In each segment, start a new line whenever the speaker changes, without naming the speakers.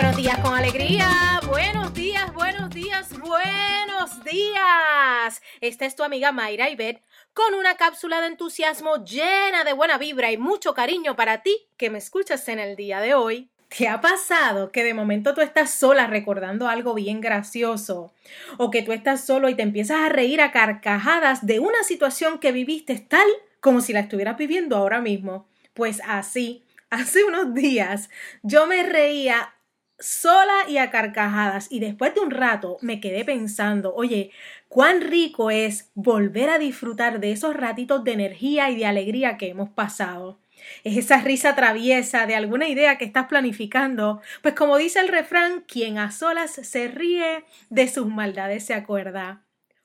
Buenos días con alegría, buenos días, buenos días, buenos días. Esta es tu amiga Mayra Ibet con una cápsula de entusiasmo llena de buena vibra y mucho cariño para ti que me escuchas en el día de hoy. ¿Te ha pasado que de momento tú estás sola recordando algo bien gracioso? ¿O que tú estás solo y te empiezas a reír a carcajadas de una situación que viviste tal como si la estuvieras viviendo ahora mismo? Pues así, hace unos días yo me reía sola y a carcajadas y después de un rato me quedé pensando, oye, cuán rico es volver a disfrutar de esos ratitos de energía y de alegría que hemos pasado. Es esa risa traviesa de alguna idea que estás planificando, pues como dice el refrán, quien a solas se ríe de sus maldades se acuerda.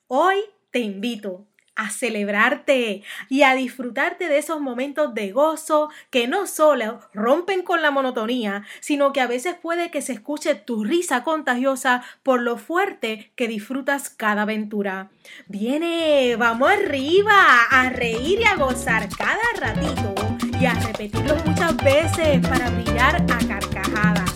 Hoy te invito a celebrarte y a disfrutarte de esos momentos de gozo que no solo rompen con la monotonía, sino que a veces puede que se escuche tu risa contagiosa por lo fuerte que disfrutas cada aventura. Viene, vamos arriba, a reír y a gozar cada ratito y a repetirlo muchas veces para brillar a carcajadas.